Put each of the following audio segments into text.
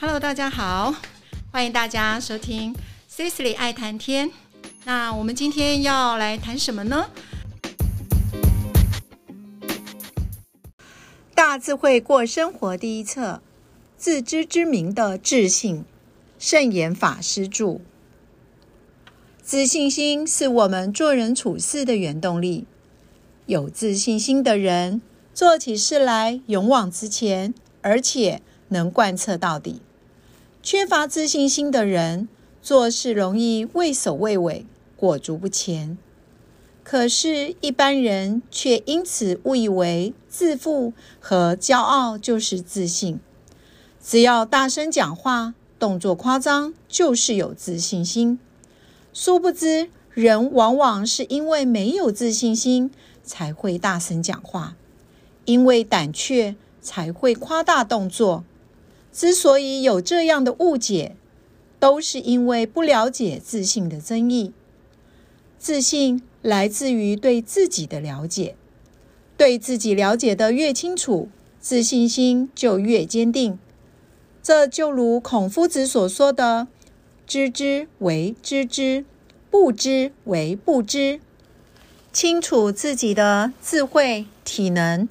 Hello，大家好，欢迎大家收听 Cecily 爱谈天。那我们今天要来谈什么呢？大智慧过生活第一册，自知之明的自信，圣严法师著。自信心是我们做人处事的原动力。有自信心的人，做起事来勇往直前，而且能贯彻到底。缺乏自信心的人，做事容易畏首畏尾、裹足不前。可是，一般人却因此误以为自负和骄傲就是自信。只要大声讲话、动作夸张，就是有自信心。殊不知，人往往是因为没有自信心，才会大声讲话；因为胆怯，才会夸大动作。之所以有这样的误解，都是因为不了解自信的真意。自信来自于对自己的了解，对自己了解的越清楚，自信心就越坚定。这就如孔夫子所说的：“知之为知之，不知为不知。”清楚自己的智慧体能。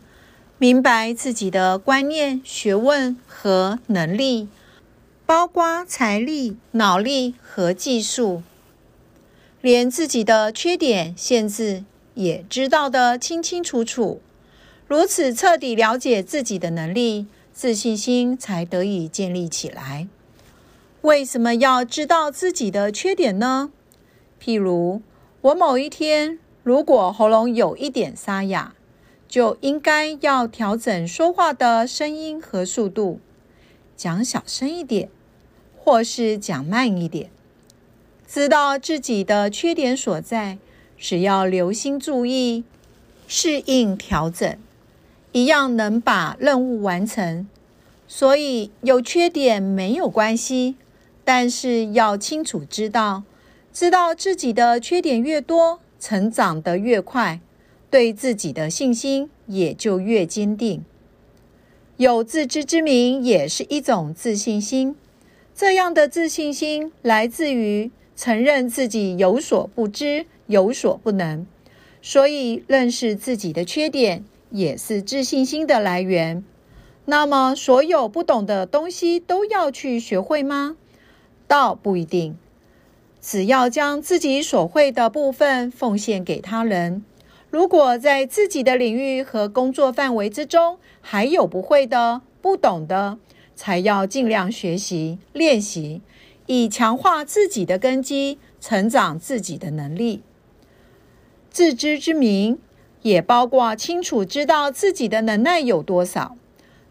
明白自己的观念、学问和能力，包括财力、脑力和技术，连自己的缺点、限制也知道得清清楚楚。如此彻底了解自己的能力，自信心才得以建立起来。为什么要知道自己的缺点呢？譬如，我某一天如果喉咙有一点沙哑。就应该要调整说话的声音和速度，讲小声一点，或是讲慢一点。知道自己的缺点所在，只要留心注意、适应调整，一样能把任务完成。所以有缺点没有关系，但是要清楚知道，知道自己的缺点越多，成长得越快。对自己的信心也就越坚定，有自知之明也是一种自信心。这样的自信心来自于承认自己有所不知、有所不能，所以认识自己的缺点也是自信心的来源。那么，所有不懂的东西都要去学会吗？倒不一定，只要将自己所会的部分奉献给他人。如果在自己的领域和工作范围之中还有不会的、不懂的，才要尽量学习练习，以强化自己的根基，成长自己的能力。自知之明也包括清楚知道自己的能耐有多少，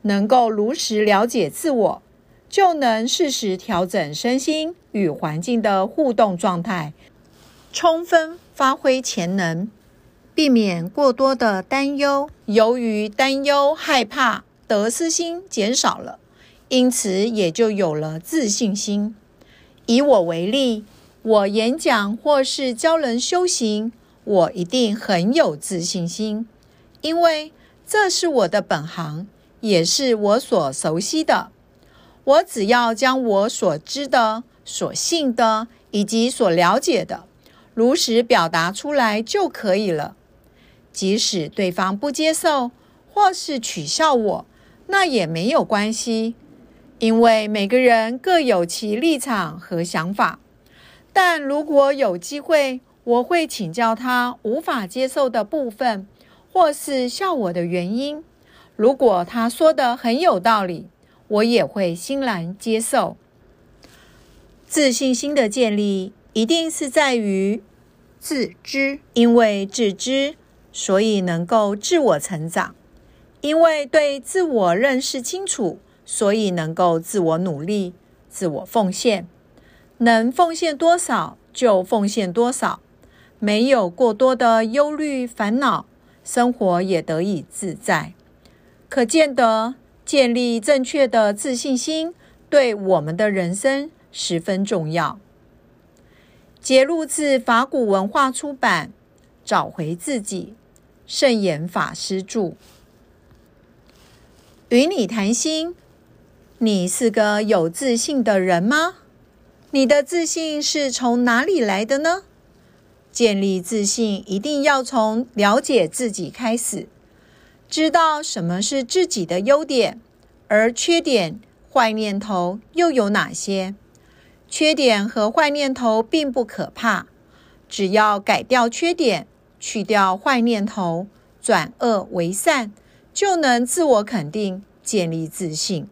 能够如实了解自我，就能适时调整身心与环境的互动状态，充分发挥潜能。避免过多的担忧，由于担忧、害怕，得失心减少了，因此也就有了自信心。以我为例，我演讲或是教人修行，我一定很有自信心，因为这是我的本行，也是我所熟悉的。我只要将我所知的、所信的以及所了解的，如实表达出来就可以了。即使对方不接受或是取笑我，那也没有关系，因为每个人各有其立场和想法。但如果有机会，我会请教他无法接受的部分，或是笑我的原因。如果他说的很有道理，我也会欣然接受。自信心的建立，一定是在于自知，因为自知。所以能够自我成长，因为对自我认识清楚，所以能够自我努力、自我奉献，能奉献多少就奉献多少，没有过多的忧虑烦恼，生活也得以自在。可见得建立正确的自信心，对我们的人生十分重要。节录自法古文化出版，《找回自己》。圣严法师著，与你谈心，你是个有自信的人吗？你的自信是从哪里来的呢？建立自信一定要从了解自己开始，知道什么是自己的优点，而缺点、坏念头又有哪些？缺点和坏念头并不可怕，只要改掉缺点，去掉坏念头，转恶为善，就能自我肯定，建立自信。